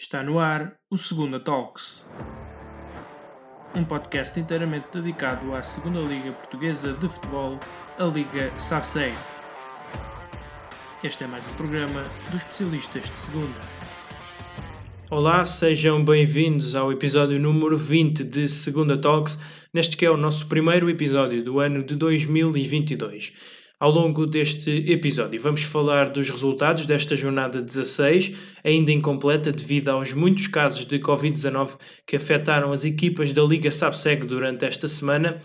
Está no ar o Segunda Talks, um podcast inteiramente dedicado à Segunda Liga Portuguesa de Futebol, a Liga SABSEG. Este é mais um programa dos especialistas de Segunda. Olá, sejam bem-vindos ao episódio número 20 de Segunda Talks, neste que é o nosso primeiro episódio do ano de 2022. Ao longo deste episódio, vamos falar dos resultados desta jornada 16, ainda incompleta devido aos muitos casos de Covid-19 que afetaram as equipas da Liga SAPSEG durante esta semana.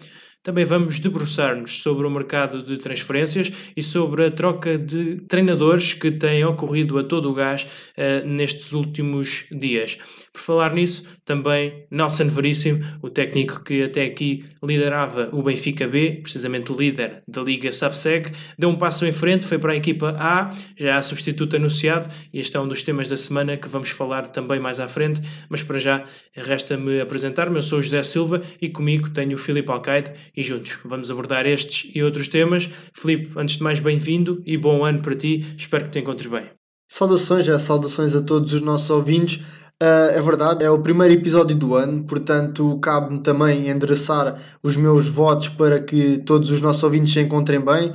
Também vamos debruçar-nos sobre o mercado de transferências e sobre a troca de treinadores que tem ocorrido a todo o gás uh, nestes últimos dias. Por falar nisso, também Nelson Veríssimo, o técnico que até aqui liderava o Benfica B, precisamente líder da Liga Subseg, deu um passo em frente, foi para a equipa A, já há substituto anunciado, e este é um dos temas da semana que vamos falar também mais à frente, mas para já resta-me apresentar-me, eu sou o José Silva e comigo tenho o Filipe Alcaide e juntos vamos abordar estes e outros temas. Filipe, antes de mais, bem-vindo e bom ano para ti, espero que te encontres bem. Saudações, já saudações a todos os nossos ouvintes. Uh, é verdade, é o primeiro episódio do ano, portanto, cabe-me também endereçar os meus votos para que todos os nossos ouvintes se encontrem bem.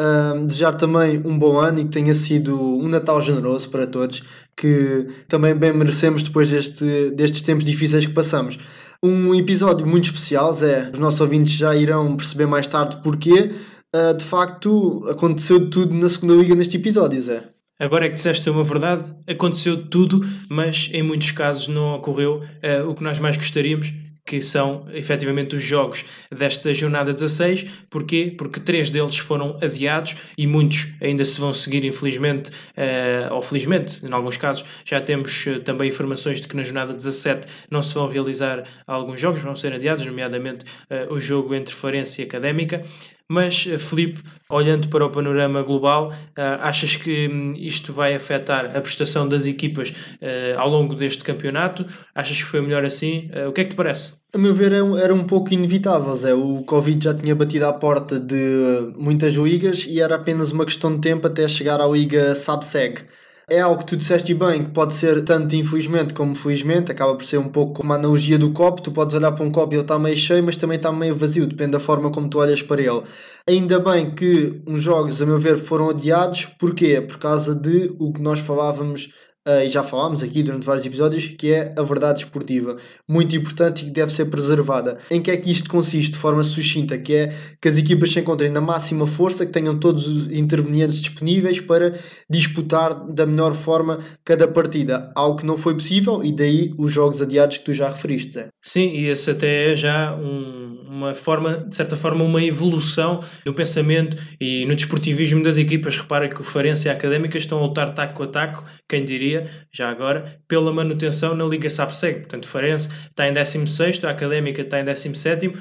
Uh, desejar também um bom ano e que tenha sido um Natal generoso para todos, que também bem merecemos depois deste, destes tempos difíceis que passamos. Um episódio muito especial, Zé, os nossos ouvintes já irão perceber mais tarde porquê. Uh, de facto, aconteceu tudo na segunda liga neste episódio, Zé. Agora é que disseste uma verdade, aconteceu tudo, mas em muitos casos não ocorreu uh, o que nós mais gostaríamos, que são efetivamente os jogos desta jornada 16. Porquê? Porque três deles foram adiados e muitos ainda se vão seguir, infelizmente, uh, ou felizmente, em alguns casos, já temos uh, também informações de que na jornada 17 não se vão realizar alguns jogos, vão ser adiados, nomeadamente uh, o jogo entre Farense e Académica. Mas, eh, Felipe, olhando para o panorama global, uh, achas que hum, isto vai afetar a prestação das equipas uh, ao longo deste campeonato? Achas que foi melhor assim? O que é que te parece? A meu ver, era um, era um pouco inevitável, Zé. O Covid já tinha batido à porta de muitas ligas e era apenas uma questão de tempo até chegar à liga SABSEG é algo que tu disseste bem, que pode ser tanto infelizmente como felizmente, acaba por ser um pouco como a analogia do copo, tu podes olhar para um copo e ele está meio cheio, mas também está meio vazio, depende da forma como tu olhas para ele. Ainda bem que uns jogos, a meu ver, foram adiados, porquê? Por causa de o que nós falávamos uh, e já falámos aqui durante vários episódios, que é a verdade esportiva, muito importante e que deve ser preservada. Em que é que isto consiste de forma sucinta? Que é que as equipas se encontrem na máxima força, que tenham todos os intervenientes disponíveis para disputar da melhor forma cada partida, algo que não foi possível e daí os jogos adiados que tu já referiste, Zé. Sim, e esse até é já um, uma forma, de certa forma, uma evolução no pensamento e no desportivismo das equipas. Repara que o Farense e a Académica estão a lutar taco a taco, quem diria, já agora, pela manutenção na Liga SAPSEG. Portanto, Farense está em 16, a Académica está em 17. Uh,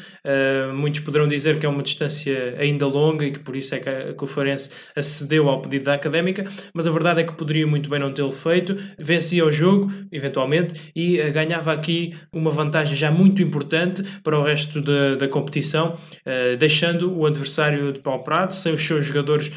muitos poderão dizer que é uma distância ainda longa e que por isso é que, que o Farense acedeu ao pedido da Académica, mas a verdade é que poderia muito bem não tê-lo feito. Vencia o jogo, eventualmente, e uh, ganhava aqui uma vantagem já muito importante para o resto da, da competição, uh, deixando o adversário de pau prato, sem os seus jogadores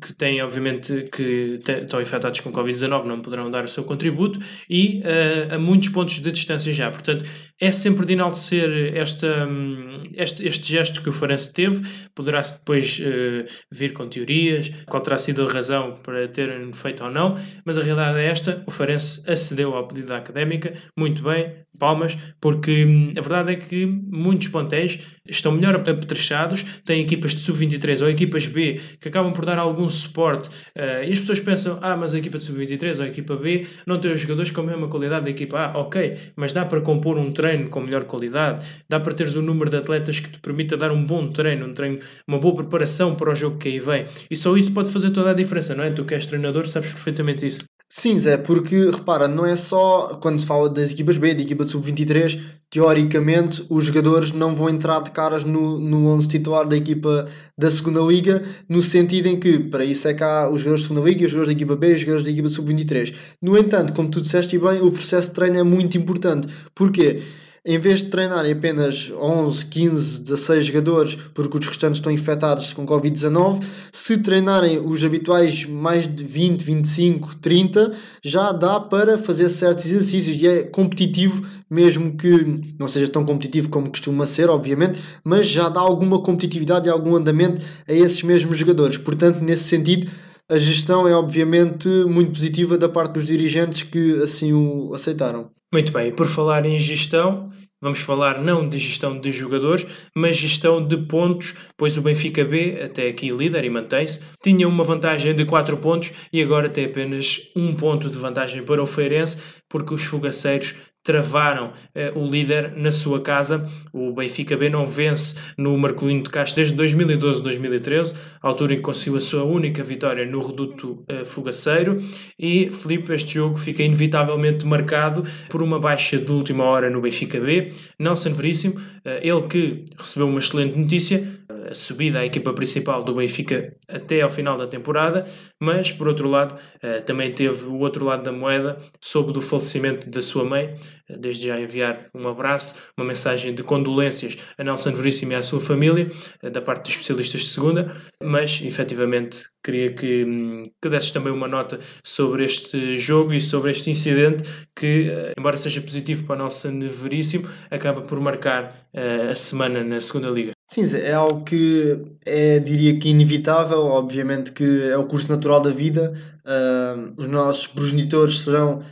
que têm, obviamente, que estão infectados com Covid-19 não poderão dar o seu contributo e uh, a muitos pontos de distância já. Portanto, é sempre de enaltecer esta, um, este, este gesto que o Farense teve. Poderá depois uh, vir com teorias, qual terá sido a razão para terem feito ou não, mas a realidade é esta: o Farense acedeu ao pedido da académica, muito bem, palmas, porque hum, a verdade é que muitos plantéis estão melhor apetrechados, têm equipas de sub-23 ou equipas B que acabam por dar algum suporte uh, e as pessoas pensam, ah, mas a equipa de sub-23 ou a equipa B não tem os jogadores com a mesma qualidade da equipa A, ok, mas dá para compor um treino com melhor qualidade, dá para teres um número de atletas que te permita dar um bom treino, um treino, uma boa preparação para o jogo que aí vem, e só isso pode fazer toda a diferença, não é? Tu que és treinador sabes perfeitamente isso. Sim, Zé, porque repara, não é só quando se fala das equipas B, da equipa de sub-23, teoricamente os jogadores não vão entrar de caras no, no 11 titular da equipa da segunda liga, no sentido em que para isso é que há os jogadores da segunda liga, os jogadores da equipa B os jogadores da equipa sub-23. No entanto, como tu disseste bem, o processo de treino é muito importante. Porquê? Em vez de treinarem apenas 11, 15, 16 jogadores, porque os restantes estão infectados com Covid-19, se treinarem os habituais mais de 20, 25, 30, já dá para fazer certos exercícios e é competitivo, mesmo que não seja tão competitivo como costuma ser, obviamente, mas já dá alguma competitividade e algum andamento a esses mesmos jogadores. Portanto, nesse sentido, a gestão é obviamente muito positiva da parte dos dirigentes que assim o aceitaram. Muito bem, por falar em gestão, vamos falar não de gestão de jogadores, mas gestão de pontos, pois o Benfica B, até aqui líder e mantém-se, tinha uma vantagem de 4 pontos e agora tem apenas um ponto de vantagem para o Feirense, porque os fogaceiros travaram eh, o líder na sua casa. O Benfica B não vence no Marcolino de Castro desde 2012-2013, altura em que conseguiu a sua única vitória no reduto eh, fogaceiro. E, Felipe, este jogo fica inevitavelmente marcado por uma baixa de última hora no Benfica B. Nelson Veríssimo, eh, ele que recebeu uma excelente notícia, a subida à equipa principal do Benfica até ao final da temporada, mas por outro lado eh, também teve o outro lado da moeda, soube do falecimento da sua mãe, eh, desde já enviar um abraço, uma mensagem de condolências a Nelson Veríssimo e à sua família, eh, da parte dos especialistas de segunda, mas efetivamente queria que, hum, que desses também uma nota sobre este jogo e sobre este incidente que, embora seja positivo para a Nelson Veríssimo, acaba por marcar a semana na segunda liga. Sim, é algo que é, diria que inevitável, obviamente que é o curso natural da vida. Uh, os nossos progenitores serão,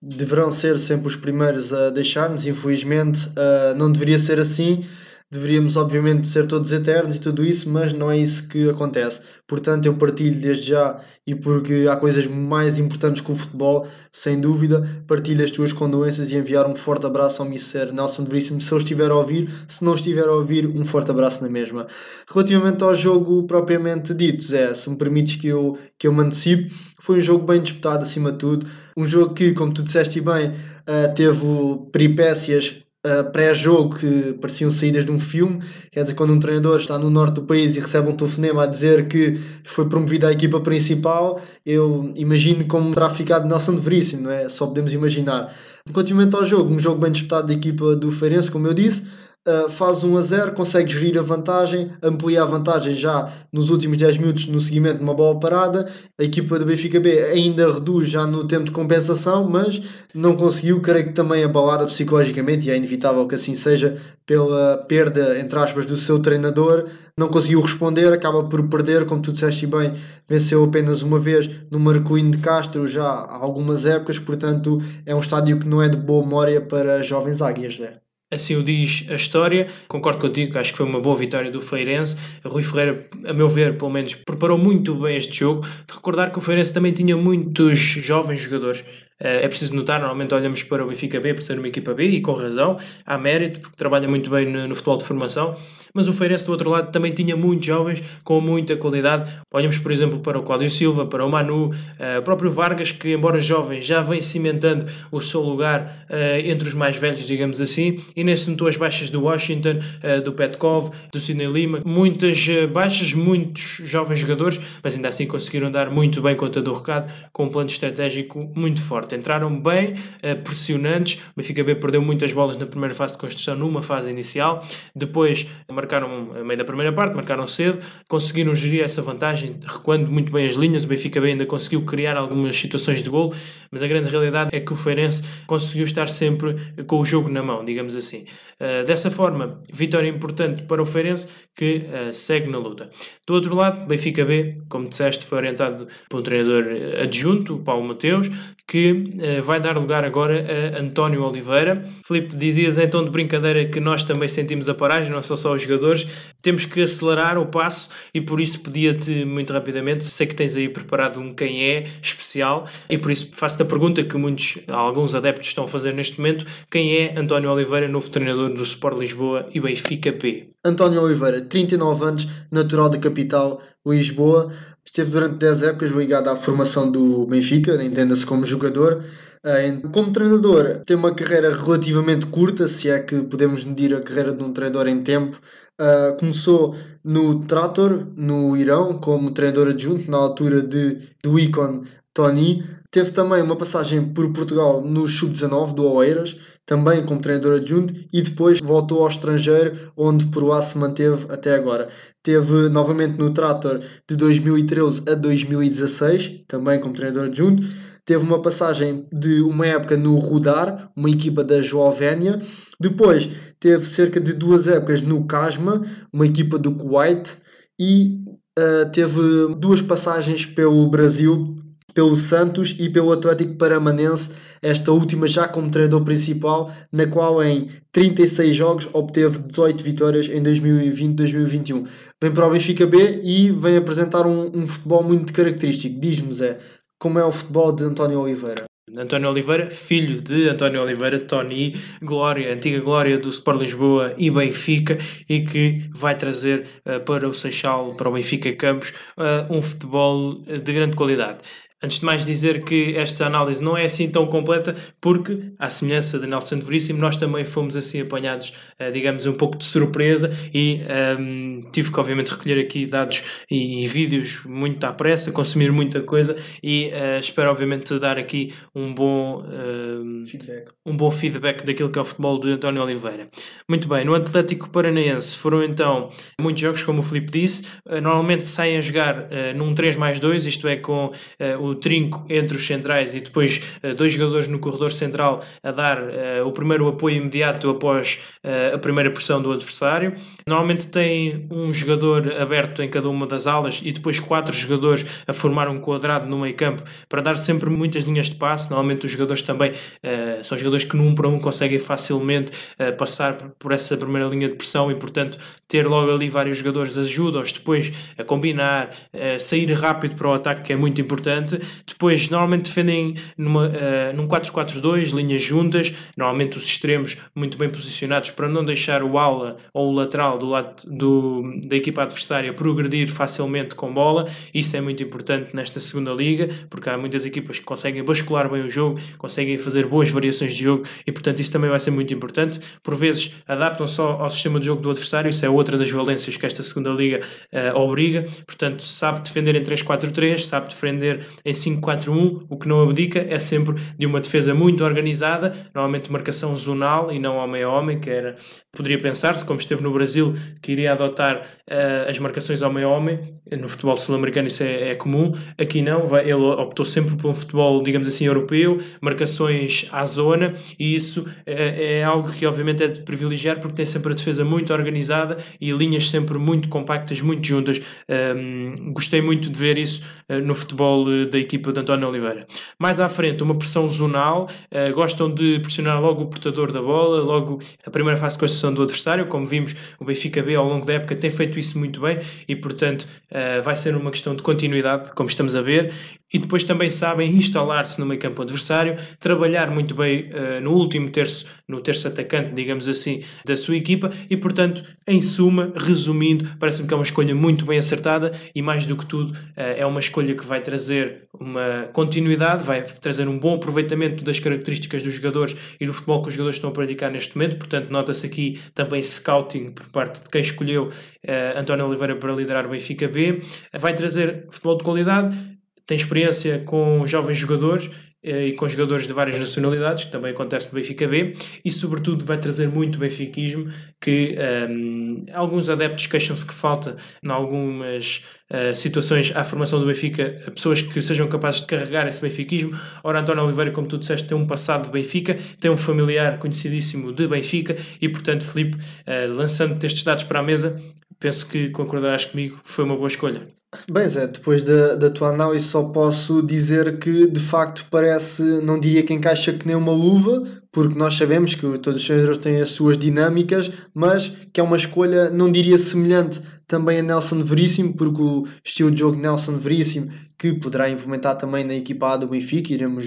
deverão ser sempre os primeiros a deixar-nos, infelizmente. Uh, não deveria ser assim deveríamos obviamente ser todos eternos e tudo isso, mas não é isso que acontece. Portanto, eu partilho desde já e porque há coisas mais importantes que o futebol, sem dúvida, partilho as tuas condolências e enviar um forte abraço ao Mr. Nelson Veríssimo, se ele estiver a ouvir, se não estiver a ouvir, um forte abraço na mesma. Relativamente ao jogo propriamente dito, Zé, se me permites que eu, que eu me antecipe, foi um jogo bem disputado acima de tudo, um jogo que, como tu disseste bem, uh, teve peripécias uh, pré-jogo que pareciam saídas de um filme. Quer dizer, quando um treinador está no norte do país e recebe um telefonema a dizer que foi promovido à equipa principal, eu imagino como terá ficado Nelson de Veríssimo, não é? Só podemos imaginar. Continuamente ao jogo, um jogo bem disputado da equipa do Feirense, como eu disse uh, faz 1 a 0, consegue gerir a vantagem, amplia a vantagem já nos últimos 10 minutos no seguimento de uma bola parada. A equipa do Benfica B ainda reduz já no tempo de compensação, mas não conseguiu, creio que também abalada psicologicamente, e é inevitável que assim seja, pela perda, entre aspas, do seu treinador, não conseguiu responder, acaba por perder, como tu disseste bem, venceu apenas uma vez no Marcoinho de Castro já há algumas épocas, portanto é um estádio que não é de boa memória para jovens águias, né? Assim o diz a história. Concordo contigo, acho que foi uma boa vitória do Feirense. Rui Ferreira, a meu ver, pelo menos, preparou muito bem este jogo. De recordar que o Feirense também tinha muitos jovens jogadores é preciso notar, normalmente olhamos para o Benfica B por ser uma equipa B e com razão, há mérito, porque trabalha muito bem no, no, futebol de formação, mas o Feirense do outro lado também tinha muitos jovens com muita qualidade. Olhamos, por exemplo, para o Cláudio Silva, para o Manu, uh, o próprio Vargas, que embora jovem já vem cimentando o seu lugar uh, entre os mais velhos, digamos assim, e nesse notou as baixas do Washington, uh, do Petkov, do Sidney Lima, muitas baixas, muitos jovens jogadores, mas ainda assim conseguiram dar muito bem conta do recado, com um plano estratégico muito forte entraram bem, uh, pressionantes. O Benfica B perdeu muitas bolas na primeira fase de construção, numa fase inicial. Depois marcaram, a meio da primeira parte, marcaram cedo, conseguiram gerir essa vantagem, recuando muito bem as linhas. O Benfica B ainda conseguiu criar algumas situações de gol, mas a grande realidade é que o Feirense conseguiu estar sempre com o jogo na mão, digamos assim. Uh, dessa forma, vitória importante para o Feirense que segue na luta. Do outro lado, Benfica B, como disseste, foi orientado por um treinador adjunto, o Paulo Mateus, que uh, vai dar lugar agora a António Oliveira. Filipe, dizias então de brincadeira que nós também sentimos a paragem, não são só os jogadores, temos que acelerar o passo e por isso pedia-te muito rapidamente, sei que tens aí preparado um quem é especial e por isso faço-te a pergunta que muitos, alguns adeptos estão a fazer neste momento, quem é António Oliveira, novo treinador do Sport Lisboa e Benfica P? António Oliveira, 39 anos, natural da capital, Lisboa, esteve durante 10 épocas ligado à formação do Benfica, entenda-se como jogador. Eh, como treinador, tem uma carreira relativamente curta, se é que podemos medir a carreira de um treinador em tempo. Uh, começou no Trator, no Irão, como treinador adjunto, na altura de, do Icon Tony. Teve também uma passagem por Portugal no Sub-19 do Oeiras, também como treinador adjunto, e depois voltou ao estrangeiro, onde por lá se manteve até agora. Teve novamente no Trator de 2013 a 2016, também como treinador adjunto. Teve uma passagem de uma época no Rudar, uma equipa da Joavénia. Depois teve cerca de duas épocas no Casma, uma equipa do Kuwait. E uh, teve duas passagens pelo Brasil, pelo Santos e pelo Atlético Paramanense, esta última já como treinador principal, na qual em 36 jogos obteve 18 vitórias em 2020-2021. Vem para o Benfica B e vem apresentar um, um futebol muito característico. Diz-me, Zé, como é o futebol de António Oliveira? António Oliveira, filho de António Oliveira, Tony, glória, antiga glória do Sport Lisboa e Benfica, e que vai trazer uh, para o Seixal, para o Benfica Campos, uh, um futebol de grande qualidade. Antes de mais dizer que esta análise não é assim tão completa, porque, à semelhança de Nelson Veríssimo, nós também fomos assim apanhados, uh, digamos, um pouco de surpresa e um, ehm, tive que, obviamente, recolher aqui dados e, e, vídeos muito à pressa, consumir muita coisa e uh, espero, obviamente, dar aqui um bom, uh, feedback. um bom feedback daquilo que é o futebol de António Oliveira. Muito bem, no Atlético Paranaense foram então muitos jogos, como o Filipe disse, normalmente saem a jogar num 3 mais 2, isto é, com o trinco entre os centrais e depois uh, dois jogadores no corredor central a dar uh, o primeiro apoio imediato após uh, a primeira pressão do adversário. Normalmente tem um jogador aberto em cada uma das alas e depois quatro jogadores a formar um quadrado no meio campo para dar sempre muitas linhas de passe. Normalmente os jogadores também são jogadores que num para um conseguem facilmente passar por essa primeira linha de pressão e portanto ter logo ali vários jogadores ajuda-os depois a combinar, a sair rápido para o ataque que é muito importante depois, normalmente defendem numa, uh, num 4-4-2, linhas juntas, normalmente os extremos muito bem posicionados para não deixar o aula ou o lateral do lado do, da equipa adversária progredir facilmente com bola. Isso é muito importante nesta segunda liga, porque há muitas equipas que conseguem bascular bem o jogo, conseguem fazer boas variações de jogo e, portanto, isso também vai ser muito importante. Por vezes, adaptam só ao sistema de jogo do adversário, isso é outra das valências que esta segunda liga uh, obriga. Portanto, sabe defender em 3-4-3, sabe defender em 5-4-1, o que não abdica é sempre de uma defesa muito organizada, normalmente marcação zonal e não homem a homem, que era, poderia pensar-se, como esteve no Brasil, que iria adotar uh, as marcações homem a homem, no futebol sul-americano isso é, é, comum, aqui não, vai, ele optou sempre por um futebol, digamos assim, europeu, marcações à zona, e isso é, é algo que obviamente é de privilegiar, porque tem sempre a defesa muito organizada e linhas sempre muito compactas, muito juntas. Um, gostei muito de ver isso uh, no futebol da equipa de António Oliveira. Mais à frente, uma pressão zonal, uh, gostam de pressionar logo o portador da bola, logo a primeira fase de construção do adversário, como vimos, o Benfica B ao longo da época tem feito isso muito bem e, portanto, uh, vai ser uma questão de continuidade, como estamos a ver, e depois também sabem instalar-se no meio campo adversário, trabalhar muito bem uh, no último terço, no terço atacante, digamos assim, da sua equipa e, portanto, em suma, resumindo, parece-me que é uma escolha muito bem acertada e, mais do que tudo, uh, é uma escolha que vai trazer uma continuidade, vai trazer um bom aproveitamento das características dos jogadores e do futebol que os jogadores estão a praticar neste momento, portanto, nota-se aqui também scouting por parte de quem escolheu uh, António Oliveira para liderar o Benfica B, vai trazer futebol de qualidade tem experiência com jovens jogadores e com jogadores de várias nacionalidades, que também acontece no Benfica B, e sobretudo vai trazer muito benfiquismo, que um, ehm, alguns adeptos queixam-se que falta em algumas uh, situações à formação do Benfica, pessoas que sejam capazes de carregar esse benfiquismo. Ora, António Oliveira, como tu disseste, tem um passado de Benfica, tem um familiar conhecidíssimo de Benfica, e portanto, Felipe, uh, lançando estes dados para a mesa, penso que concordarás comigo, foi uma boa escolha. Bem, Zé, depois da, da tua análise só posso dizer que de facto parece, não diria que encaixa que nem uma luva, porque nós sabemos que todos os treinadores têm as suas dinâmicas, mas que é uma escolha, não diria semelhante também a Nelson Veríssimo, porque o estilo de jogo Nelson Veríssimo, que poderá implementar também na equipa A do Benfica, iremos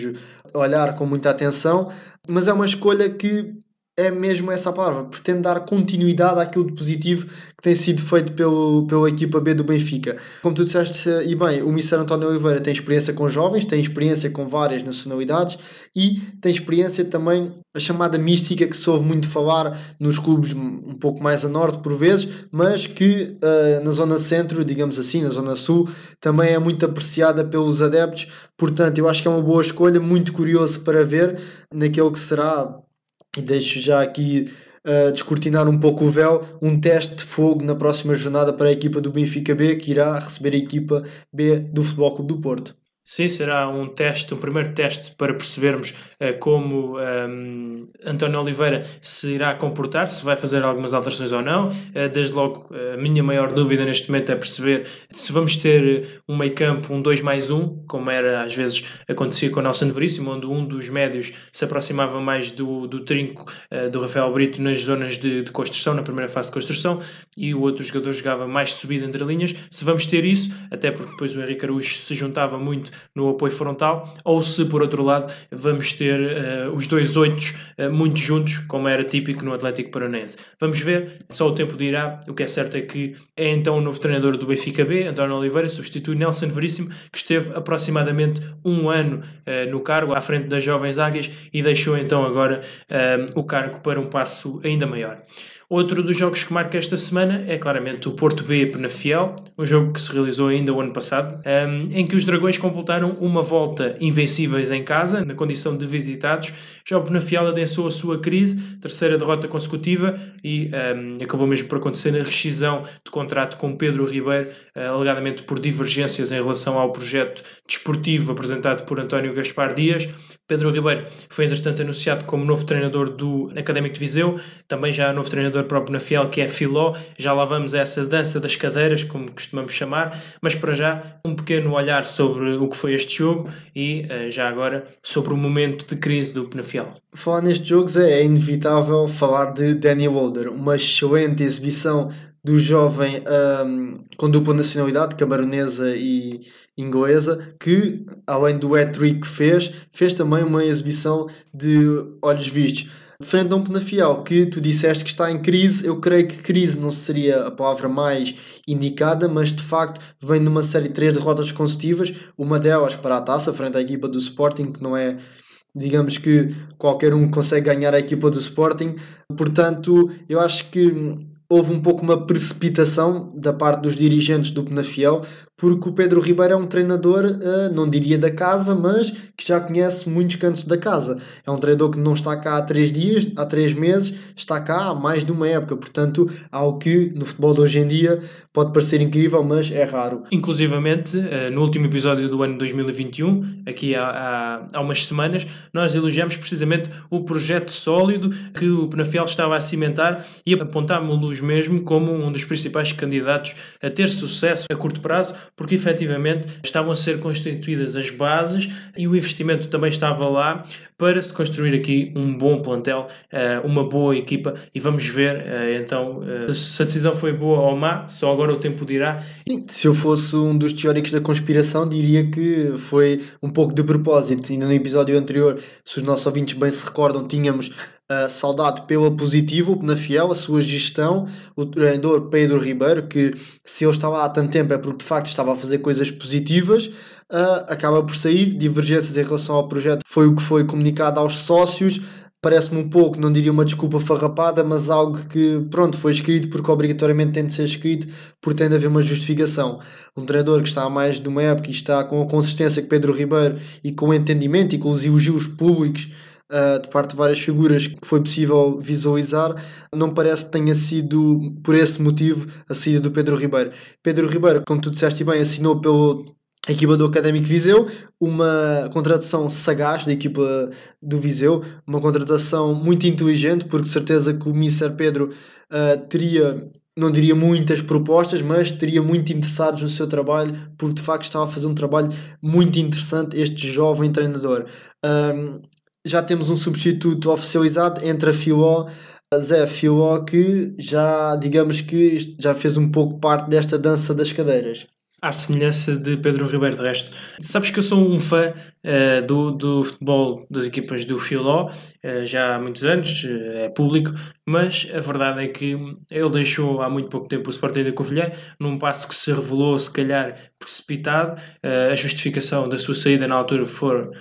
olhar com muita atenção, mas é uma escolha que é mesmo essa palavra, pretende dar continuidade àquilo de positivo que tem sido feito pelo, pela equipa B do Benfica. Como tu disseste, e bem, o Mr. António Oliveira tem experiência com jovens, tem experiência com várias nacionalidades e tem experiência também a chamada mística que se ouve muito falar nos clubes um pouco mais a norte por vezes, mas que uh, na zona centro, digamos assim, na zona sul, também é muito apreciada pelos adeptos. Portanto, eu acho que é uma boa escolha, muito curioso para ver naquele que será e deixo já aqui uh, descortinar um pouco o véu, um teste de fogo na próxima jornada para a equipa do Benfica B, que irá receber a equipa B do Futebol Clube do Porto. Sim, será um teste, um primeiro teste para percebermos uh, como um, ehm, António Oliveira se irá comportar, se vai fazer algumas alterações ou não. Uh, desde logo, a minha maior dúvida neste momento é perceber se vamos ter um meio campo, um 2 mais 1, como era às vezes acontecia com o Nelson Veríssimo, onde um dos médios se aproximava mais do, do trinco uh, do Rafael Brito nas zonas de, de, construção, na primeira fase de construção, e o outro jogador jogava mais subido entre linhas. Se vamos ter isso, até porque depois o Henrique Araújo se juntava muito no apoio frontal, ou se por outro lado vamos ter uh, os dois oitos uh, muito juntos, como era típico no Atlético Paranense. Vamos ver, só o tempo dirá. O que é certo é que é então o novo treinador do Benfica B, António Oliveira, substitui Nelson Veríssimo, que esteve aproximadamente um ano uh, no cargo à frente das Jovens Águias e deixou então agora o cargo para um passo ainda maior. Outro dos jogos que marca esta semana é claramente o Porto B Penafiel, um jogo que se realizou ainda o ano passado, um, em que os Dragões completaram uma volta invencíveis em casa, na condição de visitados. Já o Penafiel adensou a sua crise, terceira derrota consecutiva e um, acabou mesmo por acontecer a rescisão de contrato com Pedro Ribeiro, uh, alegadamente por divergências em relação ao projeto desportivo apresentado por António Gaspar Dias. Pedro Ribeiro foi entretanto anunciado como novo treinador do Académico de Viseu, também já novo treinador próprio na Fiel, que é Filó. Já lá vamos a essa dança das cadeiras, como costumamos chamar, mas para já um pequeno olhar sobre o que foi este jogo e eh, já agora sobre o momento de crise do Penafiel. Falar nestes jogos é, é inevitável falar de Danny Wilder, uma excelente exibição do jovem um, com dupla nacionalidade, camaronesa e inglesa, que além do hat-trick que fez, fez também uma exibição de olhos vistos. Frente a um Penafiel que tu disseste que está em crise, eu creio que crise não seria a palavra mais indicada, mas de facto vem numa série de três derrotas consecutivas, uma delas para a taça, frente à equipa do Sporting, que não é digamos que qualquer um consegue ganhar a equipa do Sporting. Portanto, eu acho que houve um pouco uma precipitação da parte dos dirigentes do Penafiel, porque o Pedro Ribeiro é um treinador, uh, não diria da casa, mas que já conhece muitos cantos da casa. É um treinador que não está cá há três dias, há três meses, está cá há mais de uma época. Portanto, algo que no futebol de hoje em dia pode parecer incrível, mas é raro. Inclusivamente, uh, no último episódio do ano 2021, aqui há, há, há umas semanas, nós elogiamos precisamente o projeto sólido que o Penafiel estava a cimentar e mesmo como um dos principais candidatos a ter sucesso a curto prazo porque efetivamente estavam a ser constituídas as bases e o investimento também estava lá para se construir aqui um bom plantel, eh, uma boa equipa e vamos ver eh, então eh, se a decisão foi boa ou má, só agora o tempo dirá. Se eu fosse um dos teóricos da conspiração, diria que foi um pouco de propósito. Ainda no episódio anterior, se os nossos ouvintes bem se recordam, tínhamos uh, saudado pela positiva, na Fiel, a sua gestão, o treinador Pedro Ribeiro, que se ele estava há tanto tempo é porque de facto estava a fazer coisas positivas, uh, acaba por sair. Divergências em relação ao projeto foi o que foi comunicado aos sócios. Parece-me um pouco, não diria uma desculpa farrapada, mas algo que, pronto, foi escrito porque obrigatoriamente tem de ser escrito, porque tem de haver uma justificação. Um treinador que está há mais de uma época e está com a consistência que Pedro Ribeiro e com o entendimento e com os elogios públicos uh, de parte de várias figuras que foi possível visualizar, não parece que tenha sido por esse motivo a saída do Pedro Ribeiro. Pedro Ribeiro, como tu disseste bem, assinou pelo equipa do Académico Viseu, uma contratação sagaz da equipa do Viseu, uma contratação muito inteligente, porque certeza que o Mister Pedro uh, teria não diria muitas propostas, mas teria muito interessados no seu trabalho, porque de facto estava a fazer um trabalho muito interessante este jovem treinador. Um, já temos um substituto oficializado entre a Filó, a Zé Filó, que já, digamos que já fez um pouco parte desta dança das cadeiras. à semelhança de Pedro Ribeiro. De resto, sabes que eu sou um fã uh, do, do futebol das equipas do Filó, uh, já há muitos anos, uh, é público, mas a verdade é que ele deixou há muito pouco tempo o Sporting da Covilhã, num passo que se revelou, se calhar, precipitado. a justificação da sua saída na altura for,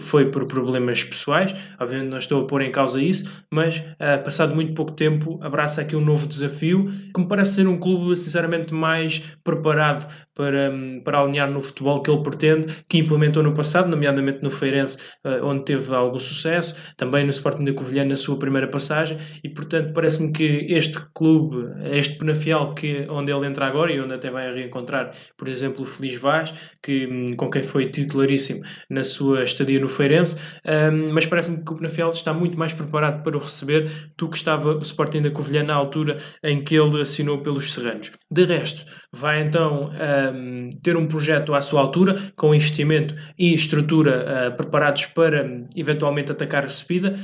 foi por problemas pessoais, obviamente não estou a pôr em causa isso, mas passado muito pouco tempo abraça aqui um novo desafio, que me parece ser um clube sinceramente mais preparado para, para alinhar no futebol que ele pretende, que implementou no passado, nomeadamente no Feirense, uh, onde teve algum sucesso, também no Sporting da Covilhã na sua primeira passagem, e portanto parece-me que este clube, este Penafiel, que, onde ele entra agora e onde até vai reencontrar, por exemplo, o Feliz Vaz, que, hum, com quem foi titularíssimo na sua estadia no Feirense, um, mas parece-me que o Penafiel está muito mais preparado para o receber do que estava o Sporting da Covilhã na altura em que ele assinou pelos Serranos. De resto, vai então um, ter um projeto à sua altura, com investimento e estrutura uh, preparados para um, eventualmente atacar a subida,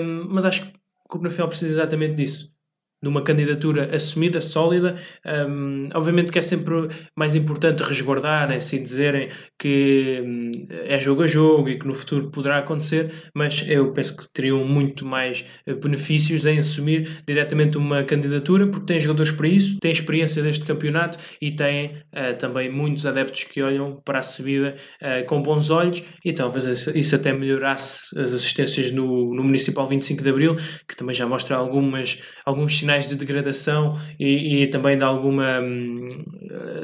um, mas acho que o Penafiel precisa exatamente disso numa candidatura assumida, sólida. Um, obviamente que é sempre mais importante resguardar, assim dizerem que um, é jogo a jogo e que no futuro poderá acontecer, mas eu penso que teriam muito mais eh, benefícios em assumir diretamente uma candidatura, porque tem jogadores para isso, tem experiência deste campeonato e tem uh, também muitos adeptos que olham para a subida uh, com bons olhos e talvez isso até melhorasse as assistências no, no Municipal 25 de Abril, que também já mostra algumas, alguns sinais sinais de degradação e, e, também de alguma hum,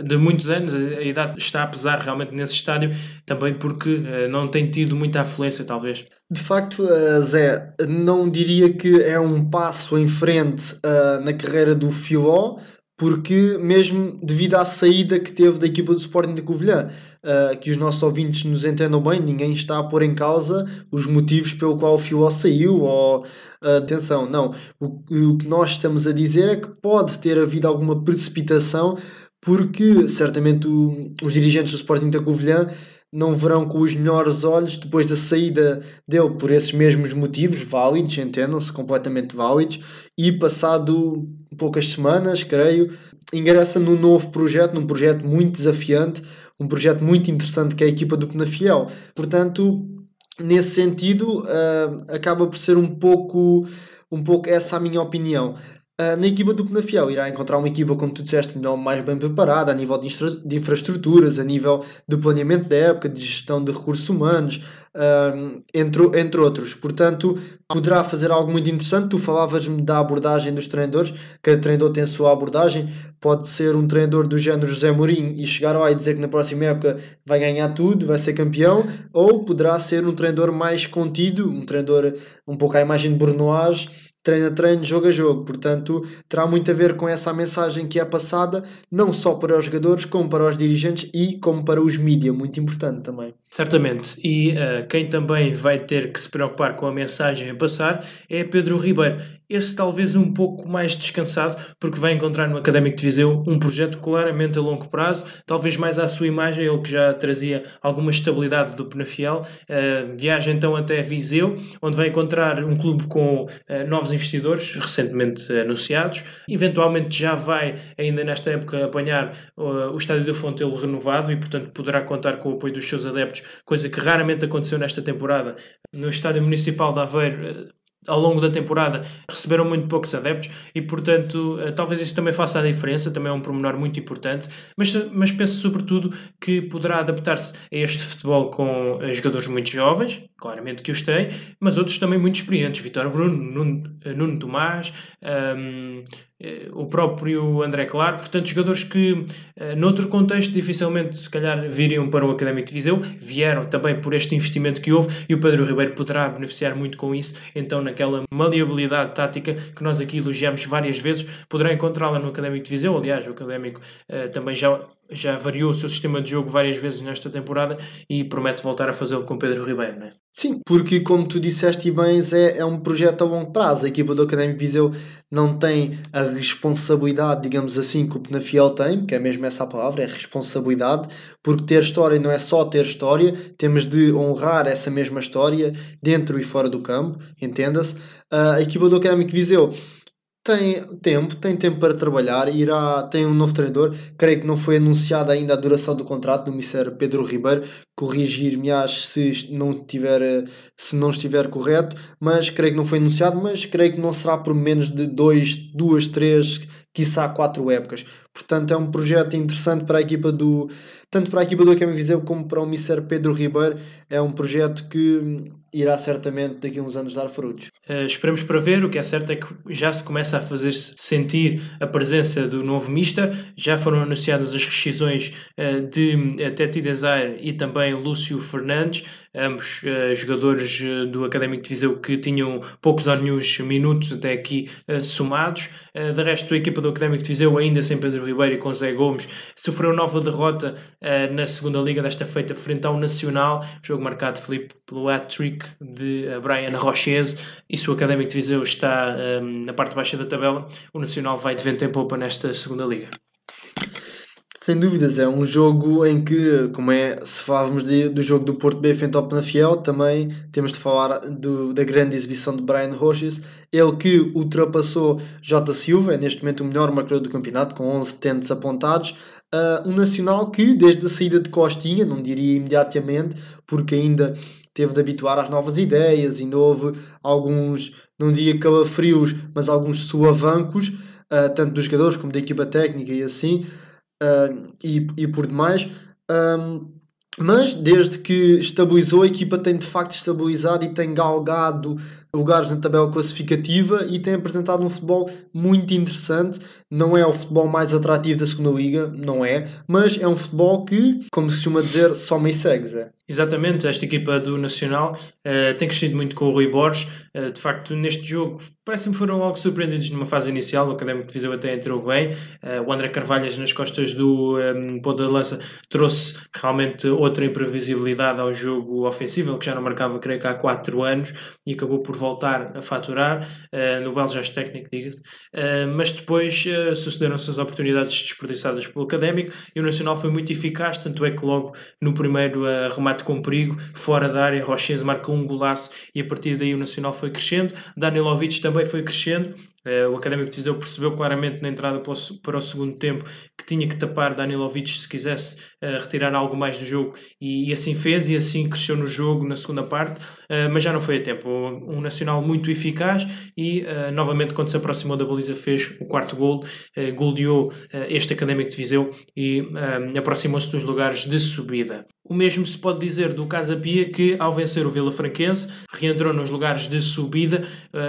de muitos anos a idade está a pesar realmente nesse estádio também porque eh, não tem tido muita afluência talvez. De facto eh, Zé não diria que é um passo em frente uh, na carreira do Filó porque mesmo devido à saída que teve da equipa do Sporting de Covilhã, uh, que os nossos ouvintes nos entendam bem, ninguém está a pôr em causa os motivos pelo qual o Fio saiu ou uh, atenção, não. O, o que nós estamos a dizer é que pode ter havido alguma precipitação porque certamente o, os dirigentes do Sporting da Covilhã não verão com os melhores olhos depois da saída dele por esses mesmos motivos válidos, entendam-se, completamente válidos, e passado poucas semanas, creio, ingressa num novo projeto, num projeto muito desafiante, um projeto muito interessante que é a equipa do Penafiel. Portanto, nesse sentido, uh, acaba por ser um pouco, um pouco essa a minha opinião. Uh, na equipa do Penafiel irá encontrar uma equipa, como tu disseste, melhor, mais bem preparada a nível de, de infraestruturas, a nível de planeamento da época, de gestão de recursos humanos, uh, entre, entre outros. Portanto, poderá fazer algo muito interessante. Tu falavas-me da abordagem dos treinadores, cada treinador tem a sua abordagem. Pode ser um treinador do género José Mourinho e chegar lá e dizer que na próxima época vai ganhar tudo, vai ser campeão, ou poderá ser um treinador mais contido, um treinador um pouco à imagem de Brunoage treino a treino, jogo a jogo. Portanto, terá muito a ver com essa mensagem que é passada, não só para os jogadores, como para os dirigentes e como para os mídias, muito importante também. Certamente. E uh, quem também vai ter que se preocupar com a mensagem a passar é Pedro Ribeiro. Esse talvez um pouco mais descansado, porque vai encontrar no Académico de Viseu um projeto claramente a longo prazo, talvez mais à sua imagem, ele que já trazia alguma estabilidade do Penafiel. Uh, viaja então até Viseu, onde vai encontrar um clube com uh, novos investidores, recentemente anunciados. Eventualmente já vai, ainda nesta época, apanhar o Estádio do Fontelo renovado e, portanto, poderá contar com o apoio dos seus adeptos coisa que raramente aconteceu nesta temporada. No Estádio Municipal de Aveiro, eh, ao longo da temporada, receberam muito poucos adeptos e, portanto, eh, talvez isso também faça a diferença, também é um pormenor muito importante, mas, mas penso sobretudo que poderá adaptar-se a este futebol com eh, jogadores muito jovens, claramente que os tem, mas outros também muito experientes, Vitor Bruno, Nuno, Nuno Tomás, um, eh, o próprio André Claro, portanto jogadores que uh, noutro contexto dificilmente se calhar viriam para o Académico de Viseu, vieram também por este investimento que houve e o Pedro Ribeiro poderá beneficiar muito com isso, então naquela maleabilidade tática que nós aqui elogiamos várias vezes, poderá encontrá-la no Académico de Viseu, aliás o Académico uh, também já já variou o seu sistema de jogo várias vezes nesta temporada e promete voltar a fazê-lo com Pedro Ribeiro? Sim, porque como tu disseste bem, é, é um projeto a longo prazo. A equipa do Académico Viseu não tem a responsabilidade, digamos assim, que o Penafiel tem, que é mesmo essa a palavra, é responsabilidade, porque ter história não é só ter história, temos de honrar essa mesma história dentro e fora do campo, entenda-se. Uh, a equipa do Académico Viseu tem tempo, tem tempo para trabalhar, irá, tem um novo treinador, creio que não foi anunciada ainda a duração do contrato do Mr. Pedro Ribeiro, corrigir-me se não tiver, se não estiver correto, mas creio que não foi anunciado, mas creio que não será por menos de dois, duas, três, quiçá quatro épocas. Portanto, é um projeto interessante para a equipa do, tanto para a equipa do Academy Viseu como para o Mr. Pedro Ribeiro. É um projeto que irá certamente daqui a uns anos dar frutos. Uh, para ver. O que é certo é que já se começa a fazer -se sentir a presença do novo Mister. Já foram anunciadas as rescisões uh, de uh, Teti Desire e também Lúcio Fernandes ambos uh, jogadores uh, do Académico de Viseu que tinham poucos ou nenhum minutos até aqui uh, somados. de resto, a equipa do Académico de Viseu, ainda sem Pedro Ribeiro e com Zé Gomes, sofreu nova derrota na segunda liga desta feita frente ao Nacional, jogo marcado, Felipe, pelo hat-trick de Brian Rochese, e se o Académico de Viseu está na parte baixa da tabela, o Nacional vai de vento em popa nesta segunda liga. Sem dúvidas, é um jogo em que, como é, se falávamos do jogo do Porto B frente ao Penafiel, também temos de falar do, da grande exibição de Brian Roches, ele que ultrapassou J. Silva, é neste momento o melhor marcador do campeonato, com 11 tentos apontados, uh, um Nacional que, desde a saída de Costinha, não diria imediatamente, porque ainda teve de habituar às novas ideias, ainda houve alguns, não diria calafrios, mas alguns suavancos, uh, tanto dos jogadores como da equipa técnica e assim, e, e por demais. Um, mas desde que estabilizou, a equipa tem de facto estabilizado e tem galgado lugares na tabela classificativa e tem apresentado um futebol muito interessante. Não é o futebol mais atrativo da segunda liga, não é, mas é um futebol que, como se costuma dizer, só me segue, Zé. Exatamente, esta equipa do Nacional uh, tem crescido muito com o Rui Borges. Uh, de facto, neste jogo, parece-me foram algo surpreendidos numa fase inicial. O Académico de Viseu até entrou bem. Uh, o André Carvalhas, nas costas do um, ehm, ponto da lança, trouxe realmente outra imprevisibilidade ao jogo ofensivo, que já não marcava, creio que há 4 anos, e acabou por voltar a faturar no belo técnico, diga-se. mas depois sucederam-se as oportunidades desperdiçadas pelo Académico e o Nacional foi muito eficaz, tanto é que logo no primeiro remate com perigo, fora da área, Roches marca um golaço e a partir daí o Nacional foi crescendo, Danilovic também foi crescendo, eh, o Académico de Viseu percebeu claramente na entrada para o, segundo tempo que tinha que tapar Danilovic se quisesse uh, retirar algo mais do jogo e, assim fez e assim cresceu no jogo na segunda parte, uh, mas já não foi a tempo. Um, Nacional muito eficaz e novamente quando se aproximou da baliza fez o quarto gol, goleou este Académico de Viseu e aproximou-se dos lugares de subida. O mesmo se pode dizer do Casa Pia que ao vencer o Vila Franquense reentrou nos lugares de subida.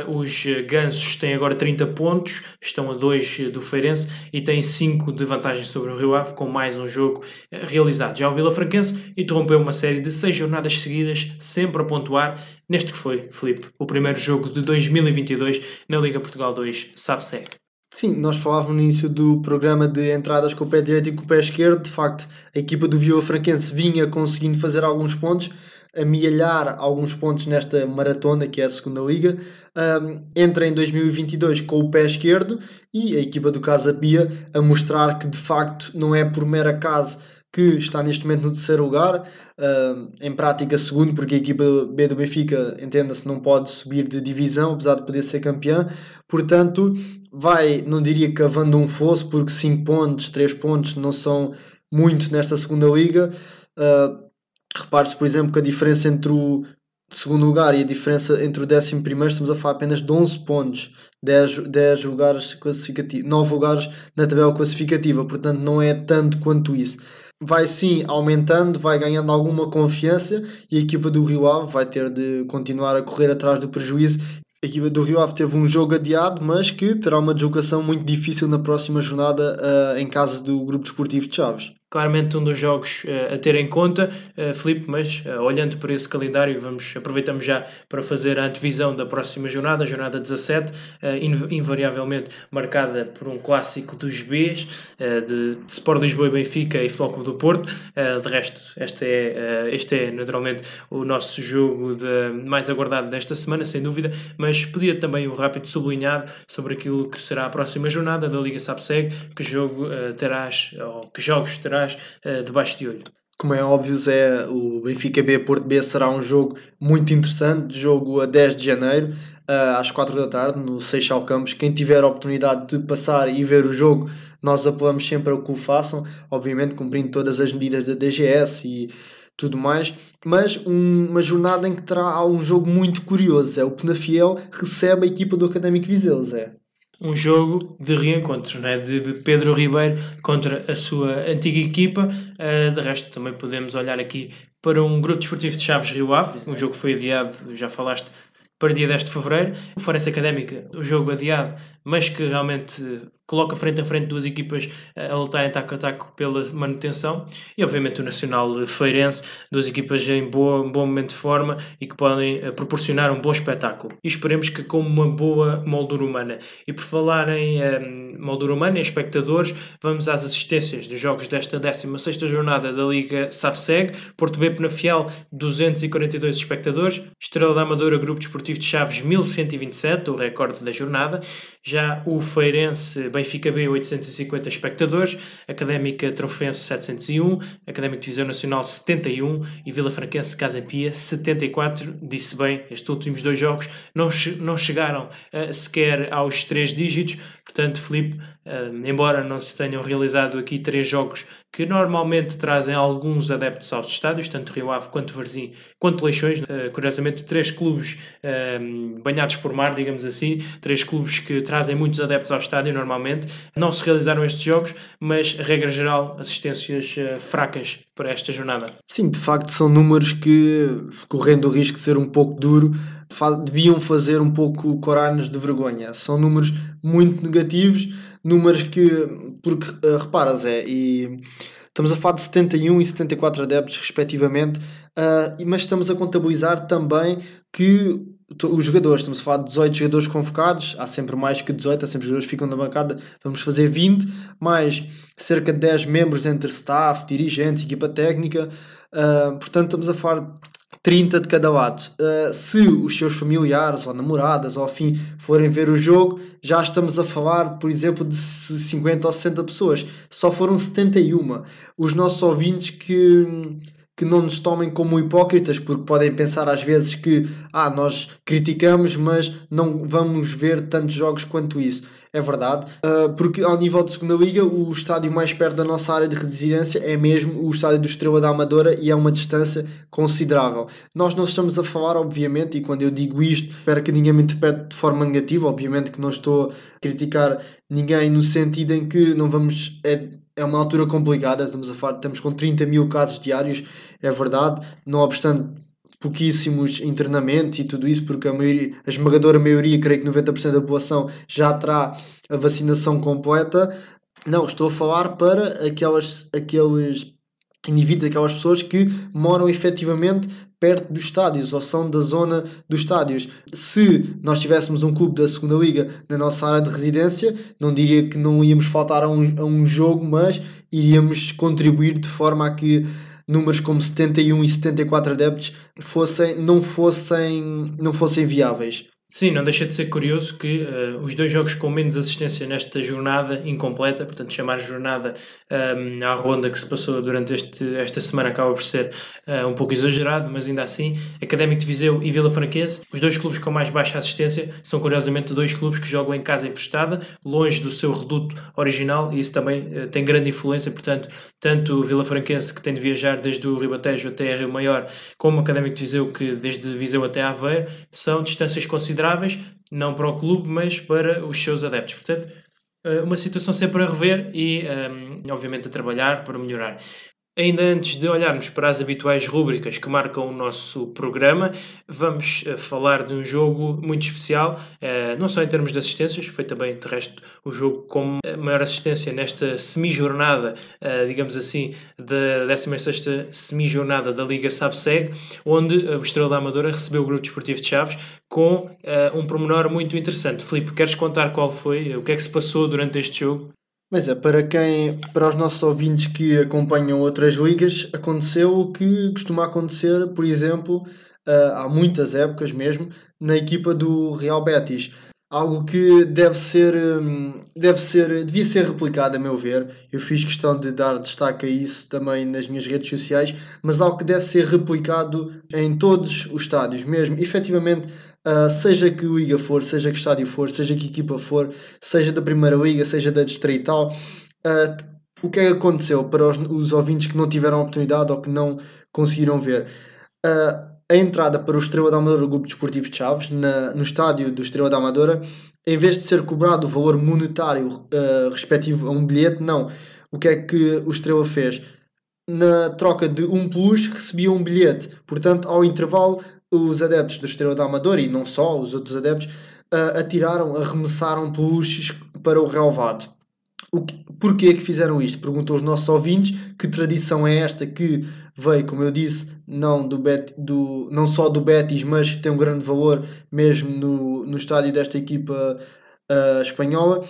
os gansos têm agora 30 pontos, estão a 2 do Feirense e têm 5 de vantagem sobre o Rio Ave, com mais um jogo eh, realizado. Já o Vila Franquense interrompeu uma série de 6 jornadas seguidas, sempre a pontuar, neste que foi, Felipe, o primeiro jogo de 2022 na Liga Portugal 2 SABSEC. Sim, nós falávamos no início do programa de entradas com o pé direito e com o pé esquerdo. De facto, a equipa do Vila Franquense vinha conseguindo fazer alguns pontos amealhar alguns pontos nesta maratona que é a segunda liga. Um, entra em 2022 com o pé esquerdo e a equipa do Casa Pia a mostrar que de facto não é por mero acaso que está neste momento no terceiro lugar, em prática segundo, porque a equipa B do Benfica, entenda-se, não pode subir de divisão, apesar de poder ser campeã, portanto, vai, não diria cavando um fosso, porque 5 pontos, 3 pontos não são muito nesta segunda liga, uh, Repare-se, por exemplo, que a diferença entre o segundo lugar e a diferença entre o décimo primeiro, estamos a falar apenas de 11 pontos, 10, 10 lugares classificativos, 9 lugares na tabela classificativa, portanto não é tanto quanto isso. Vai sim aumentando, vai ganhando alguma confiança e a equipa do Rio Ave vai ter de continuar a correr atrás do prejuízo. A equipa do Rio Ave teve um jogo adiado, mas que terá uma deslocação muito difícil na próxima jornada uh, em casa do Grupo Desportivo de Chaves claramente um dos jogos uh, a ter em conta, uh, Filipe, mas uh, olhando para esse calendário, vamos, aproveitamos já para fazer a antevisão da próxima jornada, a jornada 17, uh, invariavelmente marcada por um clássico dos Bs, de Sport Lisboa e Benfica e Futebol Clube do Porto. de resto, este é, este é naturalmente o nosso jogo de, mais aguardado desta semana, sem dúvida, mas podia também um rápido sublinhado sobre aquilo que será a próxima jornada da Liga Sapseg, que jogo terás, ou que jogos terás uh, debaixo de olho. Como é óbvio, Zé, o Benfica B Porto B será um jogo muito interessante, jogo a 10 de janeiro. uh, às 4 da tarde no Seixal Campos. Quem tiver a oportunidade de passar e ver o jogo, nós apelamos sempre a que o façam, obviamente cumprindo todas as medidas da DGS e tudo mais, mas um, uma jornada em que terá um jogo muito curioso. É o Penafiel recebe a equipa do Académico Viseu, Zé. Um jogo de reencontros, né? de, de Pedro Ribeiro contra a sua antiga equipa. Uh, de resto, também podemos olhar aqui para um grupo desportivo de Chaves Rio Ave. Um jogo que foi adiado, já falaste, para dia 10 de fevereiro. O Farense Académica, o jogo adiado, mas que realmente coloca frente a frente duas equipas a lutarem taco a taco pela manutenção e obviamente o Nacional Feirense, duas equipas em boa, um bom momento de forma e que podem eh, proporcionar um bom espetáculo. E esperemos que com uma boa moldura humana. E por falar em um, eh, moldura humana e espectadores, vamos às assistências dos jogos desta 16 jornada da Liga SAPSEG. Porto B Penafiel, 242 espectadores. Estrela da Amadora, Grupo Desportivo de Chaves, 1127, o recorde da jornada. Já o Feirense Benfica B 850 espectadores, Académica Trofense 701, Académico Divisão Nacional 71 e Vila Franquense Casa Pia 74. Disse bem, estes últimos dois jogos não, não chegaram uh, sequer aos três dígitos, portanto, Felipe, embora não se tenham realizado aqui três jogos que normalmente trazem alguns adeptos aos estádios, tanto Rio Ave quanto Varzim, quanto Leixões, uh, curiosamente três clubes banhados por mar, digamos assim, três clubes que trazem muitos adeptos ao estádio normalmente. Não se realizaram estes jogos, mas, regra geral, assistências uh, fracas para esta jornada. Sim, de facto, são números que, correndo o risco de ser um pouco duro, deviam fazer um pouco corar-nos de vergonha. São números muito negativos, números que, porque uh, repara, Zé, e estamos a falar de 71 e 74 adeptos, respectivamente, uh, mas estamos a contabilizar também que os jogadores, estamos a falar de 18 jogadores convocados, há sempre mais que 18, há sempre jogadores que ficam na bancada, vamos fazer 20, mais cerca de 10 membros entre staff, dirigentes, equipa técnica, uh, portanto estamos a falar 30 de cada lado. Uh, se os seus familiares ou namoradas ou afim forem ver o jogo, já estamos a falar, por exemplo, de 50 ou 60 pessoas. Só foram 71. Os nossos ouvintes que que não nos tomem como hipócritas, porque podem pensar às vezes que ah, nós criticamos, mas não vamos ver tantos jogos quanto isso. É verdade, uh, porque ao nível de segunda liga, o estádio mais perto da nossa área de residência é mesmo o estádio do Estrela da Amadora e é uma distância considerável. Nós não estamos a falar, obviamente, e quando eu digo isto, espero que ninguém me interprete de forma negativa, obviamente que não estou a criticar ninguém no sentido em que não vamos. É, é uma altura complicada, estamos a falar, estamos com 30 mil casos diários, é verdade, não obstante pouquíssimos internamentos e tudo isso, porque a, maioria, a esmagadora maioria, creio que 90% da população já terá a vacinação completa. Não, estou a falar para aquelas, aqueles indivíduos, aquelas pessoas que moram efetivamente perto dos estádios ou são da zona dos estádios. Se nós tivéssemos um clube da segunda liga na nossa área de residência, não diria que não íamos faltar a um, a um jogo, mas iríamos contribuir de forma a que números como 71 e 74 adeptos fossem, não, fossem, não fossem viáveis. Sim, não deixa de ser curioso que uh, os dois jogos com menos assistência nesta jornada incompleta, portanto, chamar jornada um, ehm, à ronda que se passou durante este, esta semana acaba por ser uh, um pouco exagerado, mas ainda assim, Académico de Viseu e Vila Franquense, os dois clubes com mais baixa assistência, são curiosamente dois clubes que jogam em casa emprestada, longe do seu reduto original, e isso também uh, tem grande influência, portanto, tanto o Vila Franquense, que tem de viajar desde o Ribatejo até Rio Maior, como o Académico de Viseu, que desde Viseu até Aveiro, são distâncias consideráveis consideráveis, não para o clube, mas para os seus adeptos. Portanto, eh, uma situação sempre a rever e, um, ehm, obviamente, a trabalhar para melhorar. Ainda antes de olharmos para as habituais rúbricas que marcam o nosso programa, vamos uh, falar de um jogo muito especial, uh, não só em termos de assistências, foi também, de resto, o jogo com maior assistência nesta semi-jornada, digamos assim, da 16ª semi-jornada da Liga Sabseg, onde o Estrela da Amadora recebeu o Grupo Desportivo de Chaves com um promenor muito interessante. Filipe, queres contar qual foi, o que é que se passou durante este jogo? Mas é, para quem, para os nossos ouvintes que acompanham outras ligas, aconteceu o que costuma acontecer, por exemplo, uh, há muitas épocas mesmo, na equipa do Real Betis. Algo que deve ser, hum, deve ser, devia ser replicado, a meu ver. Eu fiz questão de dar destaque a isso também nas minhas redes sociais, mas algo que deve ser replicado em todos os estádios mesmo. Efetivamente, uh, seja que liga for, seja que estádio for, seja que equipa for, seja da Primeira Liga, seja da Distrital, uh, o que é que aconteceu para os, os, ouvintes que não tiveram oportunidade ou que não conseguiram ver? Uh, a entrada para o Estrela da Amadora Grupo Desportivo de Chaves, na, no estádio do Estrela da Amadora, em vez de ser cobrado o valor monetário uh, respectivo a um bilhete, não. O que é que o Estrela fez? Na troca de um plus, recebia um bilhete. Portanto, ao intervalo, os adeptos do Estrela da Amadora, e não só, os outros adeptos, uh, atiraram, arremessaram peluches para o relvado. O que, porquê que fizeram isto? Perguntou os nossos ouvintes que tradição é esta que veio, como eu disse, não, do Bet, do, não só do Betis, mas tem um grande valor mesmo no, no estádio desta equipa uh, espanhola.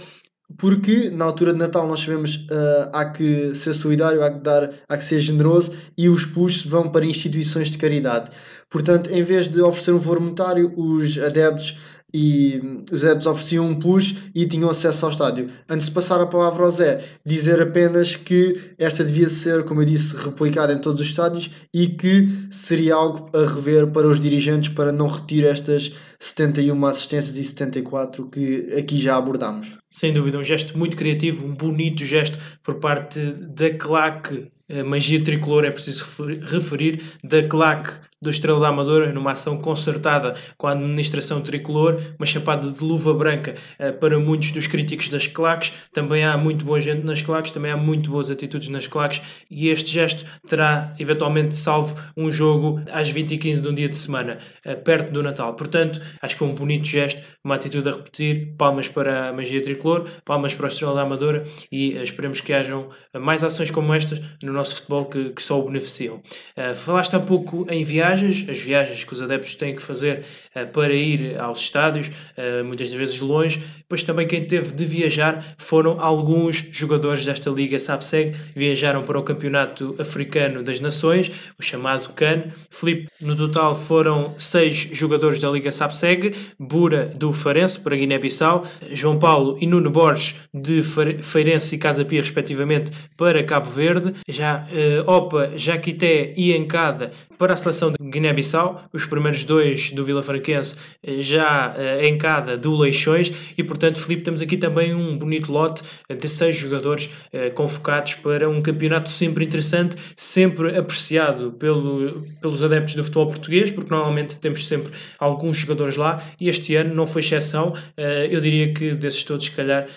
Porque na altura de Natal nós sabemos uh, há que ser solidário, há que, dar, há que ser generoso e os puxos vão para instituições de caridade. Portanto, em vez de oferecer um valor monetário, os adeptos e os adeptos ofereciam um push e tinham acesso ao estádio. Antes de passar a palavra ao Zé, dizer apenas que esta devia ser, como eu disse, replicada em todos os estádios e que seria algo a rever para os dirigentes para não repetir estas 71 assistências e 74 que aqui já abordámos. Sem dúvida, um gesto muito criativo, um bonito gesto por parte da claque magia tricolor, é preciso referir, da claque do Estrela da Amadora, numa ação concertada com a administração tricolor, uma chapada de luva branca uh, para muitos dos críticos das claques. Também há muito boa gente nas claques, também há muito boas atitudes nas claques e este gesto terá eventualmente salvo um jogo às 20 e 15 de um dia de semana, uh, perto do Natal. Portanto, acho que foi um bonito gesto, uma atitude a repetir. Palmas para a magia tricolor, palmas para o Estrela da Amadora e uh, esperemos que hajam mais ações como estas no nosso futebol que, que só o beneficiam. falaste há pouco em viagem viagens, as viagens que os adeptos têm que fazer uh, para ir aos estádios, uh, muitas vezes longe. Depois também quem teve de viajar foram alguns jogadores desta Liga SAPSEG, viajaram para o Campeonato Africano das Nações, o chamado CAN. Felipe, no total foram seis jogadores da Liga SAPSEG, Bura do Farense para Guiné-Bissau, João Paulo e Nuno Borges de Feirense e Casa Pia, respectivamente, para Cabo Verde, já uh, Opa, Jaquité e Encada para a seleção de Guiné-Bissau, os primeiros dois do Vila Franquense eh, já uh, em cada do Leixões e portanto Felipe temos aqui também um bonito lote de seis jogadores convocados para um campeonato sempre interessante, sempre apreciado pelo, pelos adeptos do futebol português, porque normalmente temos sempre alguns jogadores lá e este ano não foi exceção, eu diria que desses todos se calhar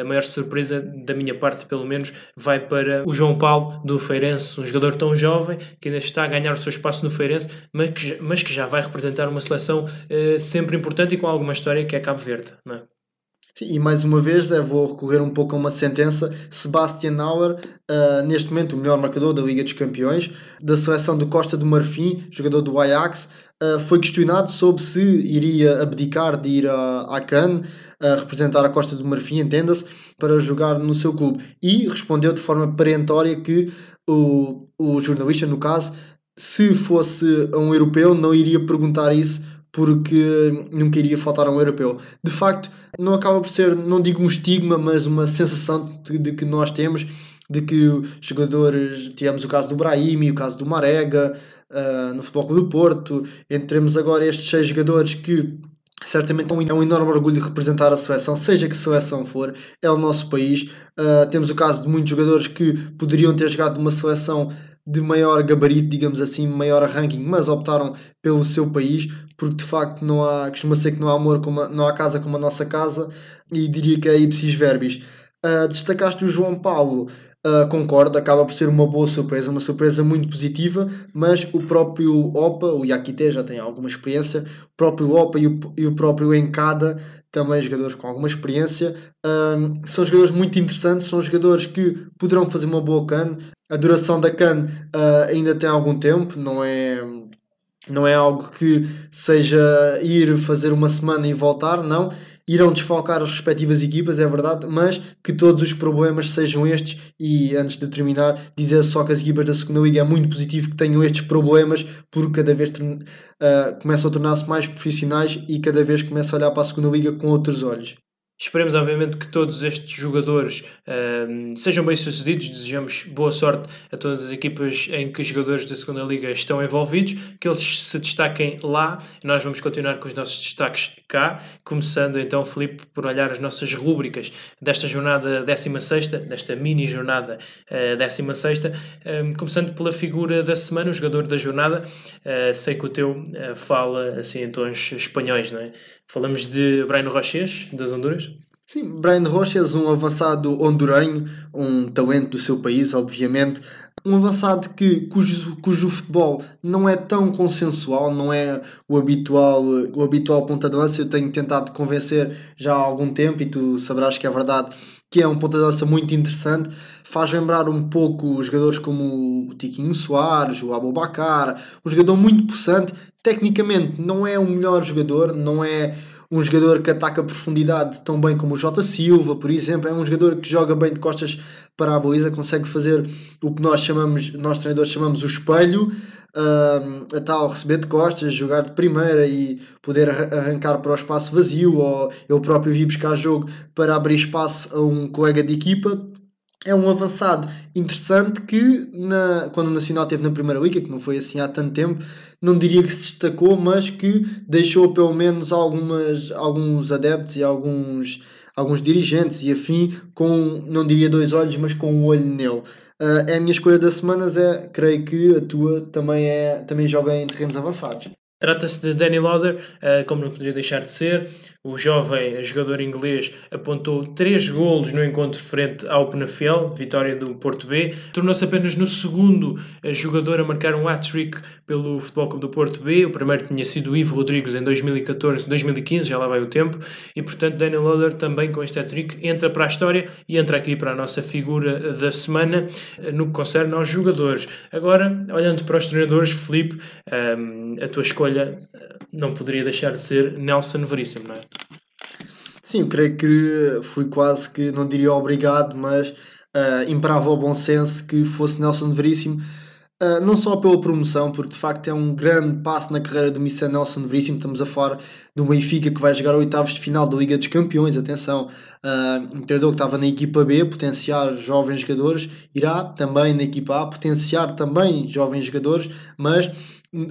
a maior surpresa da minha parte pelo menos vai para o João Paulo do Feirense, um jogador tão jovem que ainda está a ganhar o seu espaço no Feirense mas que, mas que já vai representar uma seleção uh, sempre importante e com alguma história que é Cabo Verde. Não é? Sim, e mais uma vez é, vou recorrer um pouco a uma sentença. Sebastian Auer, uh, neste momento o melhor marcador da Liga dos Campeões, da seleção do Costa do Marfim, jogador do Ajax, uh, foi questionado sobre se iria abdicar de ir a Cannes, a representar a Costa do Marfim, entenda-se, para jogar no seu clube. E respondeu de forma perentória que o, o jornalista, no caso, se fosse um europeu, não iria perguntar isso porque não queria faltar a um europeu. De facto, não acaba por ser, não digo um estigma, mas uma sensação de, de que nós temos de que jogadores, tivemos o caso do Brahimi, o caso do Marega, uh, no Futebol Clube do Porto, entremos agora estes seis jogadores que certamente é um enorme orgulho de representar a seleção, seja que seleção for, é o nosso país. Uh, temos o caso de muitos jogadores que poderiam ter jogado numa seleção de maior gabarito, digamos assim, maior ranking, mas optaram pelo seu país, porque de facto não há, costuma ser que não há amor, como a, não há casa como a nossa casa, e diria que é ipsis verbis. Uh, destacaste o João Paulo, uh, concordo, acaba por ser uma boa surpresa, uma surpresa muito positiva, mas o próprio Opa, o Yakite já tem alguma experiência, o próprio Opa e o, e o próprio Encada, também jogadores com alguma experiência, uh, são jogadores muito interessantes, são jogadores que poderão fazer uma boa can. A duração da can uh, ainda tem algum tempo, não é não é algo que seja ir fazer uma semana e voltar, não irão desfalcar as respectivas equipas, é verdade, mas que todos os problemas sejam estes. E antes de terminar, dizer só que as equipas da segunda Liga é muito positivo que tenham estes problemas, porque cada vez uh, começam a tornar-se mais profissionais e cada vez começam a olhar para a segunda Liga com outros olhos. Esperemos, obviamente, que todos estes jogadores uh, sejam bem-sucedidos. Desejamos boa sorte a todas as equipas em que os jogadores da segunda Liga estão envolvidos, que eles se destaquem lá. Nós vamos continuar com os nossos destaques cá, começando então, Felipe, por olhar as nossas rúbricas desta jornada 16, desta mini jornada uh, 16, uh, começando pela figura da semana, o jogador da jornada. Uh, sei que o teu uh, fala assim em tons espanhóis, não é? Falamos de Brian Roches, das Honduras. Sim, Brian Roches, um avançado hondurenho, um talento do seu país, obviamente. Um avançado que, cujo, cujo futebol não é tão consensual, não é o habitual, o habitual ponta de lança. Eu tenho tentado convencer já há algum tempo, e tu saberás que é verdade, que é um ponta de lança muito interessante. Faz lembrar um pouco jogadores como o Tiquinho Soares, o Abobacar, um jogador muito possante, tecnicamente não é o melhor jogador, não é um jogador que ataca profundidade tão bem como o Jota Silva, por exemplo, é um jogador que joga bem de costas para a baliza, consegue fazer o que nós chamamos, nós treinadores chamamos o espelho, uh, a tal receber de costas, jogar de primeira e poder arrancar para o espaço vazio, ou eu próprio vi buscar jogo para abrir espaço a um colega de equipa é um avançado interessante que, na, quando o Nacional teve na Primeira Liga, que não foi assim há tanto tempo, não diria que se destacou, mas que deixou pelo menos algumas, alguns adeptos e alguns, alguns dirigentes e afim com, não diria dois olhos, mas com um olho nele. Uh, é a minha escolha das semanas, é, creio que a tua também, é, também joga em terrenos avançados. Trata-se de Danny Lauder, uh, como não poderia deixar de ser. O jovem jogador inglês apontou 3 golos no encontro frente ao Penafiel, vitória do Porto B. Tornou-se apenas no segundo uh, jogador a marcar um hat-trick pelo Futebol Clube do Porto B. O primeiro tinha sido Ivo Rodrigues em 2014, 2015, já lá vai o tempo. E portanto, Danny Lauder também com este hat-trick entra para a história e entra aqui para a nossa figura da semana uh, no que concerne aos jogadores. Agora, olhando para os treinadores, Felipe, um, a tua escolha escolha não poderia deixar de ser Nelson Veríssimo, não é? Sim, eu creio que fui quase que, não diria obrigado, mas uh, imperava o bom senso que fosse Nelson Veríssimo, uh, não só pela promoção, porque de facto é um grande passo na carreira do Mr. Nelson Veríssimo. Estamos a falar do Benfica que vai jogar oitavos de final da Liga dos Campeões. Atenção, uh, um treinador que estava na equipa B, potenciar jovens jogadores, irá também na equipa A potenciar também jovens jogadores, mas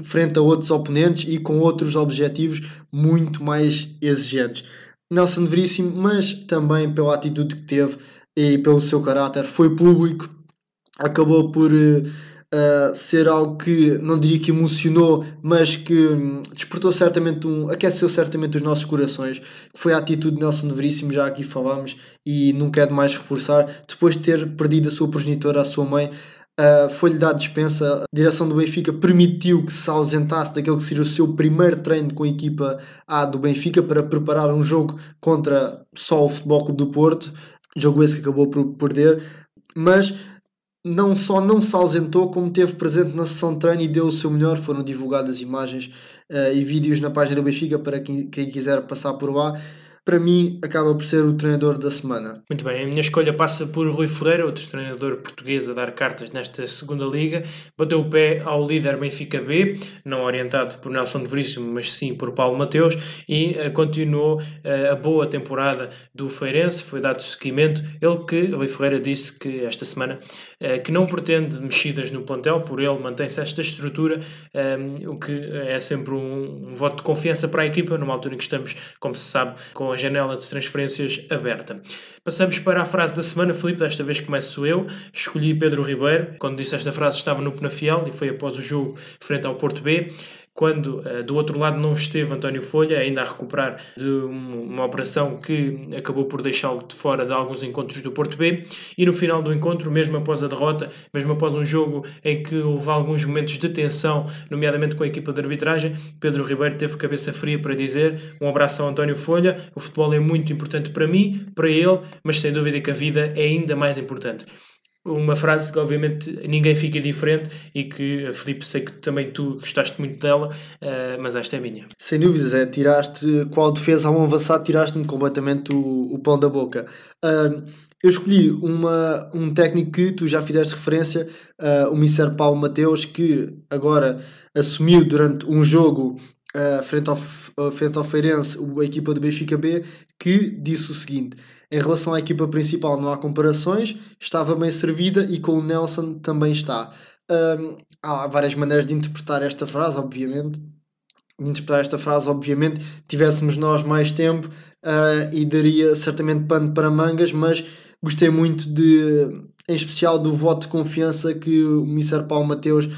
frente a outros oponentes e com outros objetivos muito mais exigentes. Nelson Veríssimo, mas também pela atitude que teve e pelo seu caráter, foi público, acabou por uh, ser algo que não diria que emocionou, mas que um, despertou certamente um, aqueceu certamente os nossos corações, que foi a atitude de Nelson Veríssimo, já aqui falámos, e não quero mais reforçar, depois de ter perdido a sua progenitora, a sua mãe, Uh, foi-lhe dado dispensa. A direção do Benfica permitiu que se ausentasse daquele que seria o seu primeiro treino com a equipa A do Benfica para preparar um jogo contra só o Futebol Clube do Porto. Jogo esse que acabou por perder. Mas não só não se ausentou, como teve presente na sessão de treino e deu o seu melhor. Foram divulgadas imagens uh, e vídeos na página do Benfica para quem, quem quiser passar por lá para mim acaba por ser o treinador da semana. Muito bem, a minha escolha passa por Rui Ferreira, outro treinador português a dar cartas nesta segunda liga. Bateu o pé ao líder Benfica B, não orientado por Nelson de Veríssimo, mas sim por Paulo Mateus, e uh, continuou uh, a boa temporada do Feirense, foi dado seguimento. Ele que, Rui Ferreira, disse que esta semana uh, que não pretende mexidas no plantel, por ele mantém-se esta estrutura, o que é sempre um, um voto de confiança para a equipa, numa altura em que estamos, como se sabe, com a janela de transferências aberta. Passamos para a frase da semana, Filipe, desta vez começo eu. Escolhi Pedro Ribeiro. Quando disse esta frase estava no Penafiel e foi após o jogo frente ao Porto B quando uh, do outro lado não esteve António Folha, ainda a recuperar de uma operação que acabou por deixá-lo de fora de alguns encontros do Porto B, e no final do encontro, mesmo após a derrota, mesmo após um jogo em que houve alguns momentos de tensão, nomeadamente com a equipa de arbitragem, Pedro Ribeiro teve cabeça fria para dizer um abraço ao António Folha, o futebol é muito importante para mim, para ele, mas sem dúvida que a vida é ainda mais importante uma frase que obviamente ninguém fica diferente e que, Felipe, sei que também tu gostaste muito dela, uh, mas esta é minha. Sem dúvidas, é, tiraste, qual defesa a um avançado, tiraste-me completamente o, o pão da boca. Uh, eu escolhi uma, um técnico que tu já fizeste referência, uh, o Mister Paulo Mateus, que agora assumiu durante um jogo uh, frente, ao, frente ao Feirense, a equipa do Benfica B, que disse o seguinte: em relação à equipa principal, não há comparações, estava bem servida e com o Nelson também está. Um, há várias maneiras de interpretar esta frase, obviamente. De interpretar esta frase, obviamente, tivéssemos nós mais tempo uh, e daria certamente pano para mangas, mas gostei muito de, em especial do voto de confiança que o Mr. Paulo Mateus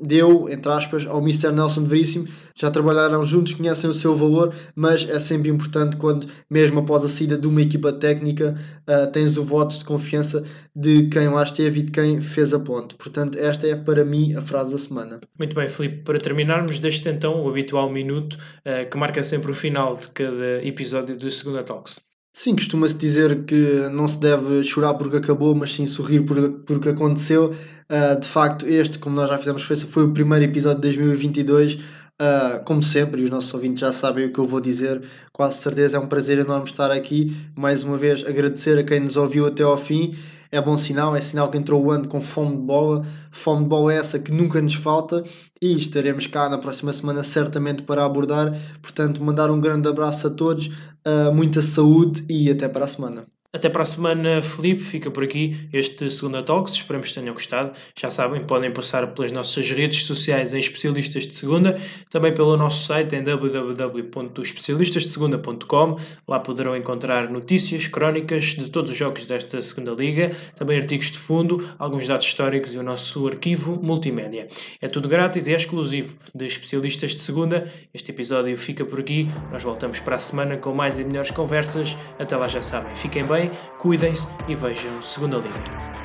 deu, entre aspas, ao Mr. Nelson Veríssimo. Já trabalharam juntos, conhecem o seu valor, mas é sempre importante quando, mesmo após a saída de uma equipa técnica, uh, tens o voto de confiança de quem lá esteve e de quem fez a ponte. Portanto, esta é para mim a frase da semana. Muito bem, Filipe. Para terminarmos, deixe então o habitual minuto uh, que marca sempre o final de cada episódio do Segunda Talks. Sim, costuma-se dizer que não se deve chorar porque acabou, mas sim sorrir por, porque aconteceu. Uh, de facto, este, como nós já fizemos referência, foi o primeiro episódio de 2022. Uh, ah, como sempre, e os nossos ouvintes já sabem o que eu vou dizer, quase certeza é um prazer enorme estar aqui. Mais uma vez, agradecer a quem nos ouviu até ao fim é bom sinal, é sinal que entrou o ano com fome de bola, fome de bola essa que nunca nos falta e estaremos cá na próxima semana certamente para abordar. Portanto, mandar um grande abraço a todos, uh, muita saúde e até para a semana. Até para a semana, Felipe. Fica por aqui este segundo Talks. Esperamos que tenham gostado. Já sabem, podem passar pelas nossas redes sociais em Especialistas de Segunda, também pelo nosso site em www.especialistasdesegunda.com. Lá poderão encontrar notícias, crónicas de todos os jogos desta segunda liga, também artigos de fundo, alguns dados históricos e o nosso arquivo multimédia. É tudo grátis e é exclusivo de Especialistas de Segunda. Este episódio fica por aqui. Nós voltamos para a semana com mais e melhores conversas. Até lá já sabem. Fiquem bem cuidem-se e vejam Segunda Liga.